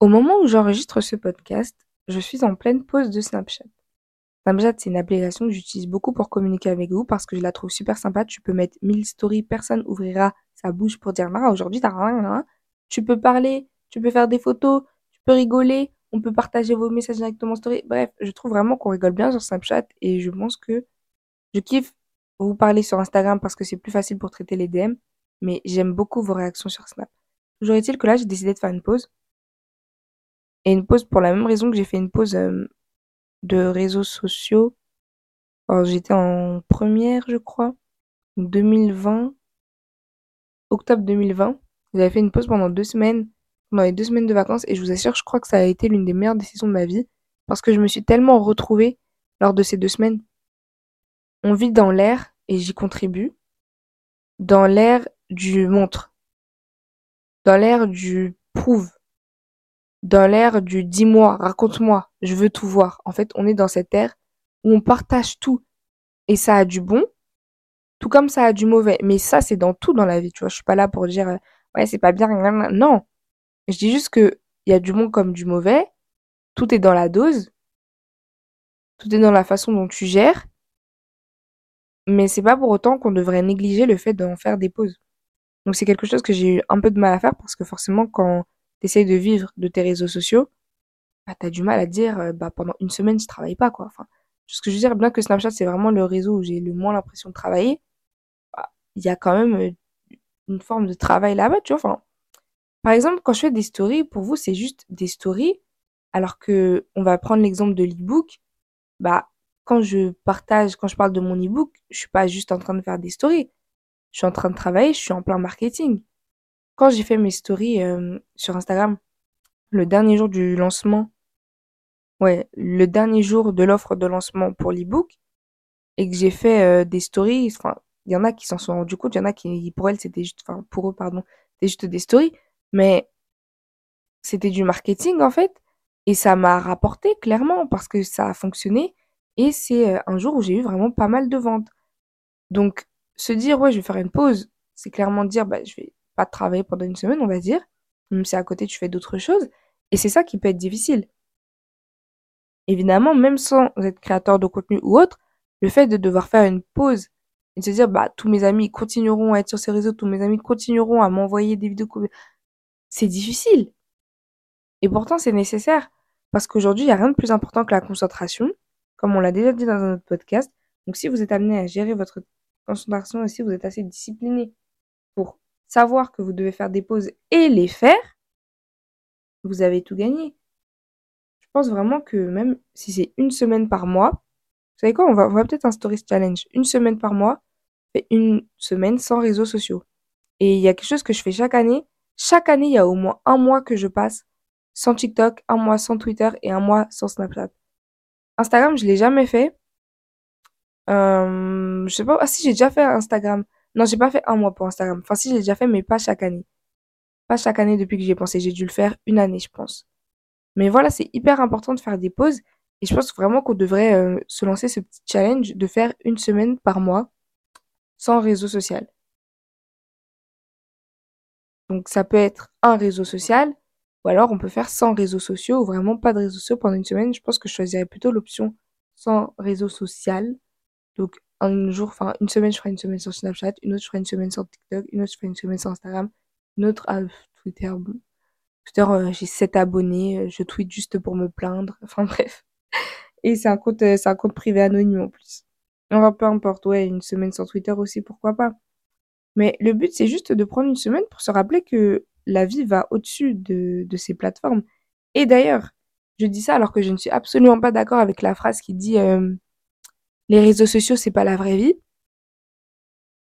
Au moment où j'enregistre ce podcast, je suis en pleine pause de Snapchat. Snapchat, c'est une application que j'utilise beaucoup pour communiquer avec vous parce que je la trouve super sympa. Tu peux mettre 1000 stories, personne ouvrira sa bouche pour dire ah, aujourd'hui t'as rien, Tu peux parler, tu peux faire des photos, tu peux rigoler, on peut partager vos messages directement en story. Bref, je trouve vraiment qu'on rigole bien sur Snapchat et je pense que je kiffe vous parler sur Instagram parce que c'est plus facile pour traiter les DM, mais j'aime beaucoup vos réactions sur Snap. Toujours est-il que là, j'ai décidé de faire une pause et une pause pour la même raison que j'ai fait une pause euh, de réseaux sociaux. Alors, j'étais en première, je crois, 2020, octobre 2020. J'avais fait une pause pendant deux semaines, pendant les deux semaines de vacances, et je vous assure, je crois que ça a été l'une des meilleures décisions de ma vie, parce que je me suis tellement retrouvée lors de ces deux semaines. On vit dans l'air, et j'y contribue, dans l'air du montre, dans l'air du prouve, dans l'ère du dis-moi, raconte-moi, je veux tout voir. En fait, on est dans cette ère où on partage tout. Et ça a du bon, tout comme ça a du mauvais. Mais ça, c'est dans tout dans la vie, tu vois. Je suis pas là pour dire, euh, ouais, c'est pas bien. Non. Je dis juste que il y a du bon comme du mauvais. Tout est dans la dose. Tout est dans la façon dont tu gères. Mais c'est pas pour autant qu'on devrait négliger le fait d'en faire des pauses. Donc c'est quelque chose que j'ai eu un peu de mal à faire parce que forcément quand t'essayes de vivre de tes réseaux sociaux, bah, t'as du mal à dire, euh, bah, pendant une semaine, je travaille pas, quoi. Enfin, ce que je veux dire, bien que Snapchat, c'est vraiment le réseau où j'ai le moins l'impression de travailler, bah, il y a quand même euh, une forme de travail là-bas, tu vois? Enfin, par exemple, quand je fais des stories, pour vous, c'est juste des stories, alors que on va prendre l'exemple de l'e-book, bah, quand je partage, quand je parle de mon e-book, je suis pas juste en train de faire des stories. Je suis en train de travailler, je suis en plein marketing. Quand j'ai fait mes stories euh, sur Instagram, le dernier jour du lancement, ouais, le dernier jour de l'offre de lancement pour l'ebook, et que j'ai fait euh, des stories, il y en a qui s'en sont rendus compte, il y en a qui, pour elles, c'était juste, enfin, pour eux, pardon, c'était juste des stories, mais c'était du marketing, en fait, et ça m'a rapporté, clairement, parce que ça a fonctionné, et c'est euh, un jour où j'ai eu vraiment pas mal de ventes. Donc, se dire, ouais, je vais faire une pause, c'est clairement dire, bah, je vais pas travailler pendant une semaine, on va dire, même si à côté tu fais d'autres choses. Et c'est ça qui peut être difficile. Évidemment, même sans être créateur de contenu ou autre, le fait de devoir faire une pause et de se dire, bah, tous mes amis continueront à être sur ces réseaux, tous mes amis continueront à m'envoyer des vidéos, c'est difficile. Et pourtant, c'est nécessaire. Parce qu'aujourd'hui, il n'y a rien de plus important que la concentration, comme on l'a déjà dit dans un autre podcast. Donc, si vous êtes amené à gérer votre concentration et si vous êtes assez discipliné pour savoir que vous devez faire des pauses et les faire, vous avez tout gagné. Je pense vraiment que même si c'est une semaine par mois, vous savez quoi, on va, peut-être un stories challenge. Une semaine par mois, et une semaine sans réseaux sociaux. Et il y a quelque chose que je fais chaque année. Chaque année, il y a au moins un mois que je passe sans TikTok, un mois sans Twitter et un mois sans Snapchat. Instagram, je l'ai jamais fait. Euh, je sais pas. Ah si, j'ai déjà fait Instagram. Non, j'ai pas fait un mois pour Instagram. Enfin, si, j'ai déjà fait, mais pas chaque année. Pas chaque année depuis que j'y ai pensé. J'ai dû le faire une année, je pense. Mais voilà, c'est hyper important de faire des pauses. Et je pense vraiment qu'on devrait euh, se lancer ce petit challenge de faire une semaine par mois sans réseau social. Donc ça peut être un réseau social, ou alors on peut faire sans réseaux sociaux, ou vraiment pas de réseaux sociaux pendant une semaine. Je pense que je choisirais plutôt l'option sans réseau social. Donc un jour, enfin une semaine, je ferai une semaine sur Snapchat, une autre, je ferai une semaine sur TikTok, une autre, je ferai une semaine sur Instagram, une autre, ah, Twitter, bon. Twitter, euh, j'ai 7 abonnés, euh, je tweete juste pour me plaindre, enfin bref. Et c'est un compte, euh, c'est un compte privé anonyme en plus. Enfin, peu importe, ouais, une semaine sur Twitter aussi, pourquoi pas. Mais le but, c'est juste de prendre une semaine pour se rappeler que la vie va au-dessus de, de ces plateformes. Et d'ailleurs, je dis ça alors que je ne suis absolument pas d'accord avec la phrase qui dit les réseaux sociaux, c'est pas la vraie vie.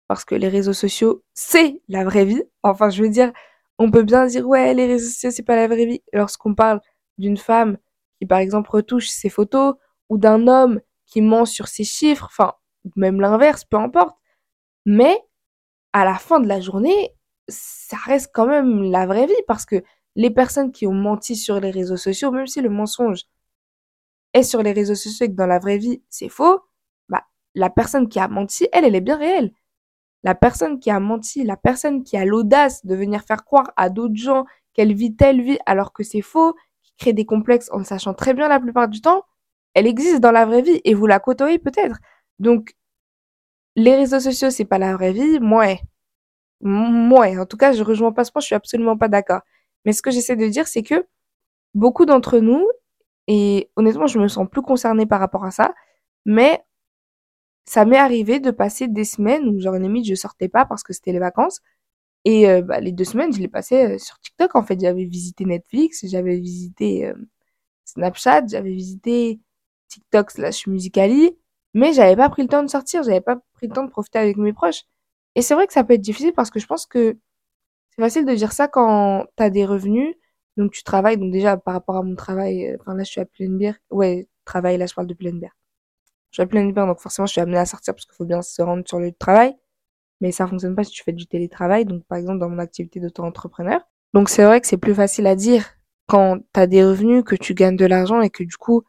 Parce que les réseaux sociaux, c'est la vraie vie. Enfin, je veux dire, on peut bien dire, ouais, les réseaux sociaux, c'est pas la vraie vie. Lorsqu'on parle d'une femme qui, par exemple, retouche ses photos, ou d'un homme qui ment sur ses chiffres, enfin, même l'inverse, peu importe. Mais, à la fin de la journée, ça reste quand même la vraie vie parce que les personnes qui ont menti sur les réseaux sociaux, même si le mensonge est sur les réseaux sociaux et que dans la vraie vie, c'est faux, la personne qui a menti, elle, elle est bien réelle. La personne qui a menti, la personne qui a l'audace de venir faire croire à d'autres gens qu'elle vit telle vie alors que c'est faux, qui crée des complexes en sachant très bien la plupart du temps, elle existe dans la vraie vie et vous la côtoyez peut-être. Donc, les réseaux sociaux, c'est pas la vraie vie, moi, moi, en tout cas, je rejoins pas ce point, je suis absolument pas d'accord. Mais ce que j'essaie de dire, c'est que beaucoup d'entre nous, et honnêtement, je me sens plus concernée par rapport à ça, mais ça m'est arrivé de passer des semaines où, genre, limite, je sortais pas parce que c'était les vacances. Et euh, bah, les deux semaines, je les passais euh, sur TikTok. En fait, j'avais visité Netflix, j'avais visité euh, Snapchat, j'avais visité TikTok slash Musicali, mais j'avais pas pris le temps de sortir, j'avais pas pris le temps de profiter avec mes proches. Et c'est vrai que ça peut être difficile parce que je pense que c'est facile de dire ça quand tu as des revenus, donc tu travailles, donc déjà par rapport à mon travail, enfin là je suis à pleine bière, ouais, travail, là je parle de pleine. Je suis à pleine bière, donc forcément je suis amenée à sortir parce qu'il faut bien se rendre sur le travail mais ça fonctionne pas si tu fais du télétravail. Donc, par exemple, dans mon activité d'auto-entrepreneur. Donc, c'est vrai que c'est plus facile à dire quand tu as des revenus, que tu gagnes de l'argent et que du coup,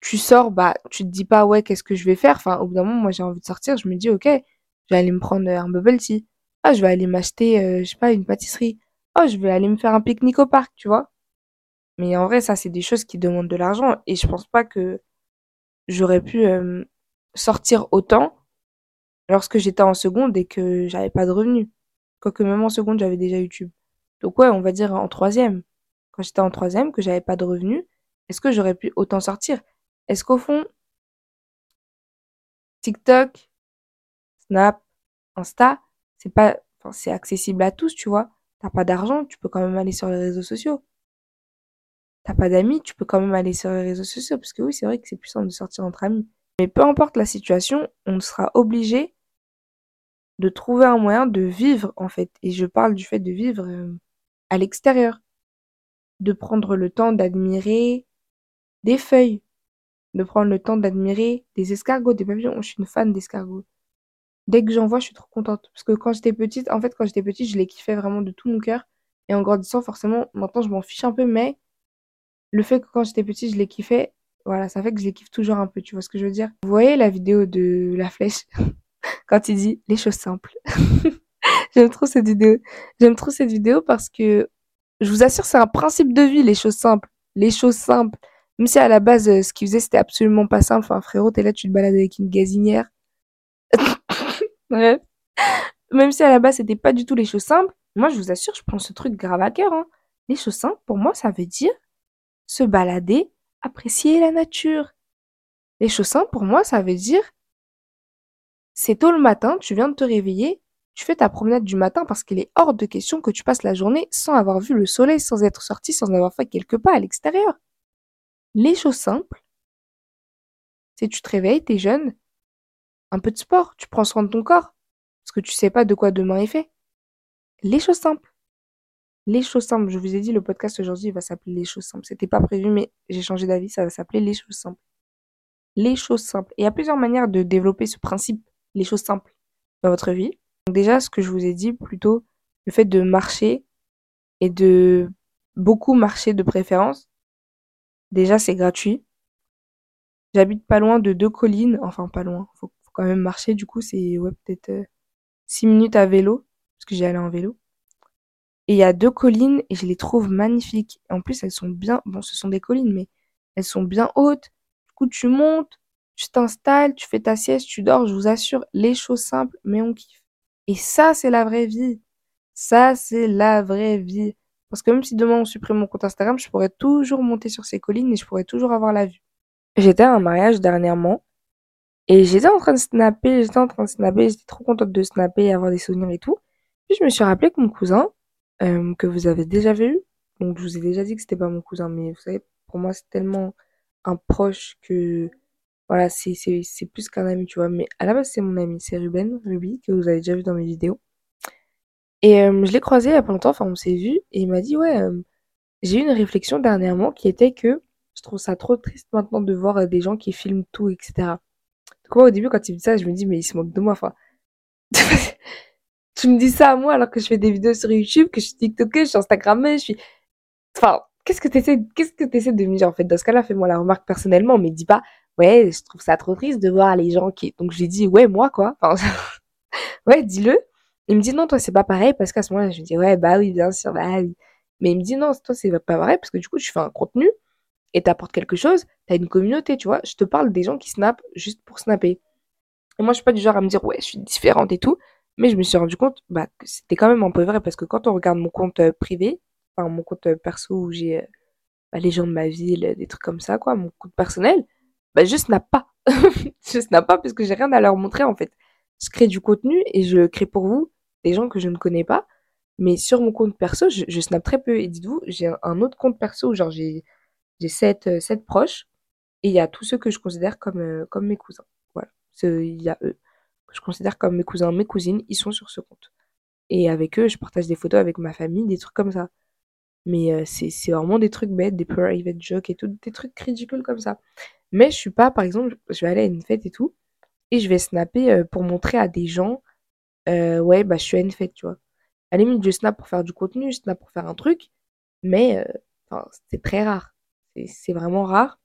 tu sors, bah, tu te dis pas, ouais, qu'est-ce que je vais faire? Enfin, au bout d'un moment, moi, j'ai envie de sortir, je me dis, ok, je vais aller me prendre un bubble tea. Ah, je vais aller m'acheter, euh, je sais pas, une pâtisserie. Oh, je vais aller me faire un pique-nique au parc, tu vois. Mais en vrai, ça, c'est des choses qui demandent de l'argent et je pense pas que j'aurais pu euh, sortir autant lorsque j'étais en seconde et que j'avais pas de revenus. Quoique même en seconde, j'avais déjà YouTube. Donc ouais, on va dire en troisième. Quand j'étais en troisième, que j'avais pas de revenus, est-ce que j'aurais pu autant sortir? Est-ce qu'au fond, TikTok, Snap, Insta, c'est pas, c'est accessible à tous, tu vois. T'as pas d'argent, tu peux quand même aller sur les réseaux sociaux. T'as pas d'amis, tu peux quand même aller sur les réseaux sociaux, parce que oui, c'est vrai que c'est plus simple de sortir entre amis. Mais peu importe la situation, on sera obligé de trouver un moyen de vivre en fait. Et je parle du fait de vivre euh, à l'extérieur, de prendre le temps d'admirer des feuilles, de prendre le temps d'admirer des escargots, des papillons. Je suis une fan d'escargots. Dès que j'en vois, je suis trop contente. Parce que quand j'étais petite, en fait, quand j'étais petite, je les kiffais vraiment de tout mon cœur. Et en grandissant, forcément, maintenant, je m'en fiche un peu, mais le fait que quand j'étais petite, je les kiffais, voilà, ça fait que je les kiffe toujours un peu, tu vois ce que je veux dire? Vous voyez la vidéo de la flèche? Quand il dit les choses simples. J'aime trop cette vidéo. J'aime trop cette vidéo parce que je vous assure, c'est un principe de vie, les choses simples. Les choses simples. Même si à la base, euh, ce qu'il faisait, c'était absolument pas simple. Enfin, frérot, t'es là, tu te balades avec une gazinière. Bref. Même si à la base, c'était pas du tout les choses simples. Moi, je vous assure, je prends ce truc grave à cœur. Hein. Les choses simples, pour moi, ça veut dire se balader, apprécier la nature. Les choses simples, pour moi, ça veut dire c'est tôt le matin, tu viens de te réveiller, tu fais ta promenade du matin parce qu'il est hors de question que tu passes la journée sans avoir vu le soleil, sans être sorti, sans avoir fait quelques pas à l'extérieur. Les choses simples, c'est tu te réveilles, t'es jeune, un peu de sport, tu prends soin de ton corps, parce que tu sais pas de quoi demain est fait. Les choses simples. Les choses simples. Je vous ai dit, le podcast aujourd'hui va s'appeler Les choses simples. C'était pas prévu, mais j'ai changé d'avis, ça va s'appeler Les choses simples. Les choses simples. Et il y a plusieurs manières de développer ce principe les choses simples dans votre vie. Donc déjà, ce que je vous ai dit, plutôt le fait de marcher et de beaucoup marcher de préférence. Déjà, c'est gratuit. J'habite pas loin de deux collines, enfin pas loin, faut, faut quand même marcher, du coup c'est ouais, peut-être euh, six minutes à vélo, parce que j'ai allé en vélo. Et il y a deux collines et je les trouve magnifiques. En plus, elles sont bien, bon, ce sont des collines, mais elles sont bien hautes. Du coup, tu montes, tu t'installes, tu fais ta sieste, tu dors, je vous assure, les choses simples, mais on kiffe. Et ça, c'est la vraie vie. Ça, c'est la vraie vie. Parce que même si demain on supprime mon compte Instagram, je pourrais toujours monter sur ces collines et je pourrais toujours avoir la vue. J'étais à un mariage dernièrement et j'étais en train de snapper, j'étais en train de snapper, j'étais trop contente de snapper et avoir des souvenirs et tout. Puis je me suis rappelé que mon cousin, euh, que vous avez déjà vu, donc je vous ai déjà dit que c'était pas mon cousin, mais vous savez, pour moi c'est tellement un proche que voilà, c'est plus qu'un ami, tu vois? Mais à la base, c'est mon ami, c'est Ruben, Ruby, que vous avez déjà vu dans mes vidéos. Et euh, je l'ai croisé il y a pas longtemps, enfin on s'est vu et il m'a dit: «Ouais, euh, j'ai eu une réflexion dernièrement qui était que je trouve ça trop triste maintenant de voir, des gens qui filment tout et cetera». Donc moi, au début, quand il me dit ça, je me dis: «Mais il se moque de moi, enfin, tu me dis ça à moi alors que je fais des vidéos sur YouTube, que je suis TikTokeuse, je suis Instagrammeuse, je suis enfin, qu'est-ce que tu essaies qu'est-ce que tu essaies de me dire, en fait? Dans ce cas-là, fais-moi la remarque personnellement, mais dis pas: ouais, je trouve ça trop triste de voir les gens qui. Donc j'ai dit ouais moi quoi. Enfin, ouais, dis-le. Il me dit non toi c'est pas pareil parce qu'à ce moment-là je me dis ouais bah oui bien sûr bah oui. Mais il me dit non, toi, c'est pas vrai parce que du coup, tu fais un contenu et t'apportes quelque chose, t'as une communauté, tu vois. Je te parle des gens qui snapent juste pour snapper. Et moi, je suis pas du genre à me dire, ouais, je suis différente et tout. Mais je me suis rendu compte bah, que c'était quand même un peu vrai parce que quand on regarde mon compte euh, privé, enfin mon compte euh, perso où j'ai euh, bah, les gens de ma ville, des trucs comme ça, quoi, mon compte personnel, bah, je snap pas. je snap pas parce que j'ai rien à leur montrer en fait. Je crée du contenu et je crée pour vous des gens que je ne connais pas. Mais sur mon compte perso, je, je snap très peu. Et dites-vous, j'ai un autre compte perso genre j'ai j'ai sept, sept proches et il y a tous ceux que je considère comme, comme mes cousins. Voilà. Il y a eux que je considère comme mes cousins, mes cousines, ils sont sur ce compte. Et avec eux, je partage des photos avec ma famille, des trucs comme ça. Mais euh, c'est vraiment des trucs bêtes, des private jokes et tout, des trucs ridicules comme ça. Mais je suis pas, par exemple, je vais aller à une fête et tout, et je vais snapper euh, pour montrer à des gens, euh, ouais, bah je suis à une fête, tu vois. À la limite, je snap pour faire du contenu, je snap pour faire un truc, mais c'est très rare. C'est vraiment rare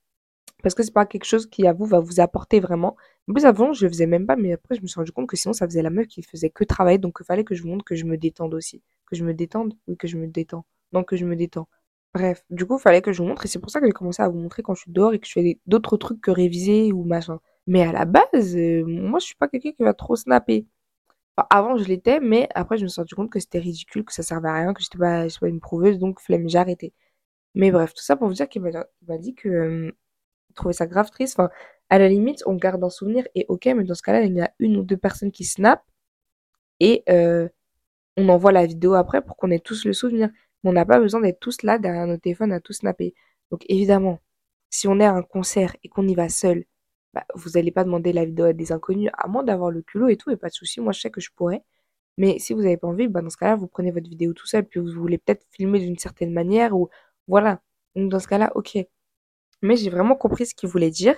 parce que c'est pas quelque chose qui, à vous, va vous apporter vraiment. En plus, avant, je le faisais même pas, mais après, je me suis rendu compte que sinon, ça faisait la meuf qui faisait que travailler. Donc, il fallait que je vous montre que je me détende aussi. Que je me détende Oui, que je me détends. Donc, que je me détends. Bref, du coup, il fallait que je vous montre. Et c'est pour ça que j'ai commencé à vous montrer quand je suis dehors et que je fais d'autres trucs que réviser ou machin. Mais à la base, euh, moi, je suis pas quelqu'un qui va trop snapper. Enfin, avant, je l'étais, mais après, je me suis rendu compte que c'était ridicule, que ça servait à rien, que j'étais pas, pas une prouveuse, donc flemme, j'ai arrêté. Mais bref, tout ça pour vous dire qu'il m'a dit que euh, trouver ça grave triste. Enfin, à la limite, on garde un souvenir et ok, mais dans ce cas-là, il y a une ou deux personnes qui snap et euh, on envoie la vidéo après pour qu'on ait tous le souvenir. Mais on n'a pas besoin d'être tous là derrière nos téléphones à tout snapper. Donc évidemment, si on est à un concert et qu'on y va seul, bah, vous n'allez pas demander la vidéo à des inconnus, à moins d'avoir le culot et tout, et pas de souci. Moi, je sais que je pourrais. Mais si vous n'avez pas envie, bah, dans ce cas-là, vous prenez votre vidéo tout seul, puis vous voulez peut-être filmer d'une certaine manière, ou voilà. Donc dans ce cas-là, ok mais j'ai vraiment compris ce qu'il voulait dire.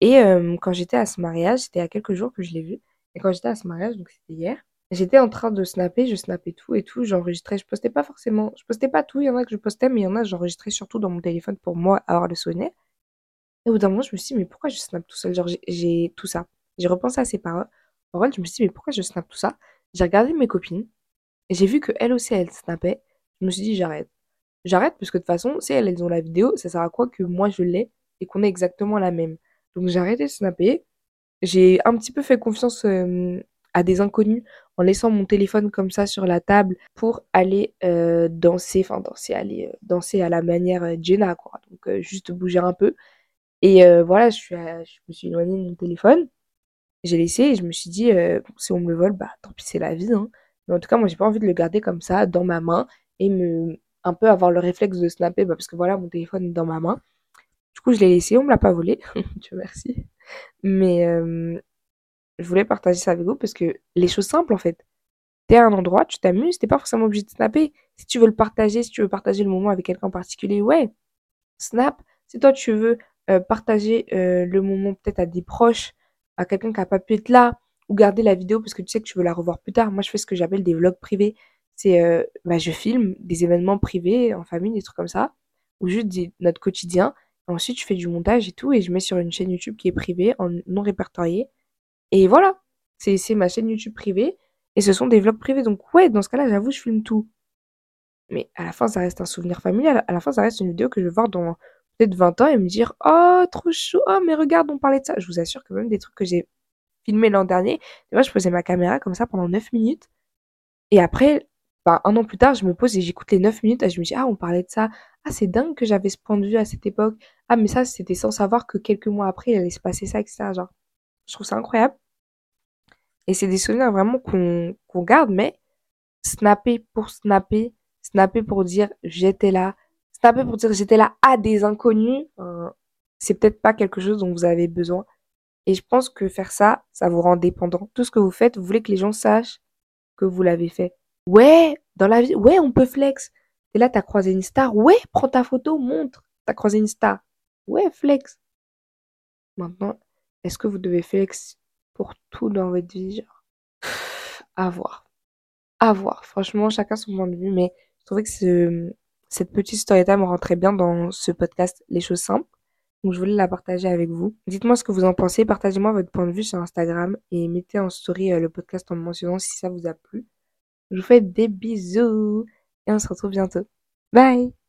Et quand j'étais à ce mariage, c'était il y a quelques jours que je l'ai vu. Et quand j'étais à ce mariage, donc c'était hier, j'étais en train de snapper, je snappais tout et tout, j'enregistrais, je postais pas forcément, je postais pas tout, il y en a que je postais, mais il y en a j'enregistrais surtout dans mon téléphone pour moi avoir le souvenir. Et au bout d'un moment, je me suis dit, mais pourquoi je snap tout seul? Genre, j'ai tout ça. J'ai repensé à ces paroles. En je me suis dit, mais pourquoi je snap tout ça? J'ai regardé mes copines, et j'ai vu qu'elles aussi, elles snappaient. Je me suis dit, j'arrête j'arrête parce que de toute façon, si elles, ont la vidéo, ça sert à quoi que moi je l'ai et qu'on ait exactement la même. Donc j'ai arrêté de snapper. J'ai un petit peu fait confiance à des inconnus en laissant mon téléphone comme ça sur la table pour aller euh, danser, enfin danser, aller euh, danser à la manière euh, Jenna, quoi. Donc juste bouger un peu. Et voilà, je, suis je me suis éloignée de mon téléphone. J'ai laissé et je me suis dit, si on me le vole, bah tant pis, c'est la vie. Hein. Mais en tout cas, moi, j'ai pas envie de le garder comme ça dans ma main et me un peu avoir le réflexe de snapper bah, parce que voilà, mon téléphone est dans ma main. Du coup, je l'ai laissé, on me l'a pas volé. Dieu merci. Mais euh, je voulais partager ça avec vous parce que les choses simples en fait. T'es à un endroit, tu t'amuses, t'es pas forcément obligé de snapper. Si tu veux le partager, si tu veux partager le moment avec quelqu'un en particulier, ouais, snap. Si toi tu veux euh, partager euh, le moment peut-être à des proches, à quelqu'un qui a pas pu être là, ou garder la vidéo parce que tu sais que tu veux la revoir plus tard. Moi, je fais ce que j'appelle des vlogs privés c'est euh, bah, je filme des événements privés en famille, des trucs comme ça, ou juste notre quotidien. ensuite, je fais du montage et tout, et je mets sur une chaîne YouTube qui est privée, en non répertoriée. Et voilà, c'est ma chaîne YouTube privée, et ce sont des vlogs privés. Donc ouais, dans ce cas-là, j'avoue, je filme tout. Mais à la fin, ça reste un souvenir familial. À la fin, ça reste une vidéo que je vais voir dans peut-être 20 ans et me dire Oh, trop chou, oh, mais regarde, on parlait de ça. Je vous assure que même des trucs que j'ai filmés l'an dernier, moi, je posais ma caméra comme ça pendant 9 minutes. Et après, un an plus tard, je me pose et j'écoute les 9 minutes et je me dis, ah, on parlait de ça. Ah, c'est dingue que j'avais ce point de vue à cette époque. Ah, mais ça, c'était sans savoir que quelques mois après, il allait se passer ça, etc. Genre, je trouve ça incroyable. Et c'est des souvenirs vraiment qu'on garde, mais snapper pour snapper, snapper pour dire j'étais là, snapper pour dire j'étais là à des inconnus, euh, c'est peut-être pas quelque chose dont vous avez besoin. Et je pense que faire ça, ça vous rend dépendant. Tout ce que vous faites, vous voulez que les gens sachent que vous l'avez fait. Ouais, dans la vie, ouais, on peut flex. Et là, t'as croisé une star. Ouais, prends ta photo, montre. T'as croisé une star. Ouais, flex. Maintenant, est-ce que vous devez flex pour tout dans votre vie genre? À voir. À voir. Franchement, chacun son point de vue, mais je trouvais que ce, cette petite story time rentrait bien dans ce podcast Les choses simples. Donc je voulais la partager avec vous. Dites-moi ce que vous en pensez, partagez-moi votre point de vue sur Instagram et mettez en story euh, le podcast en me mentionnant si ça vous a plu. Je vous fais des bisous et on se retrouve bientôt. Bye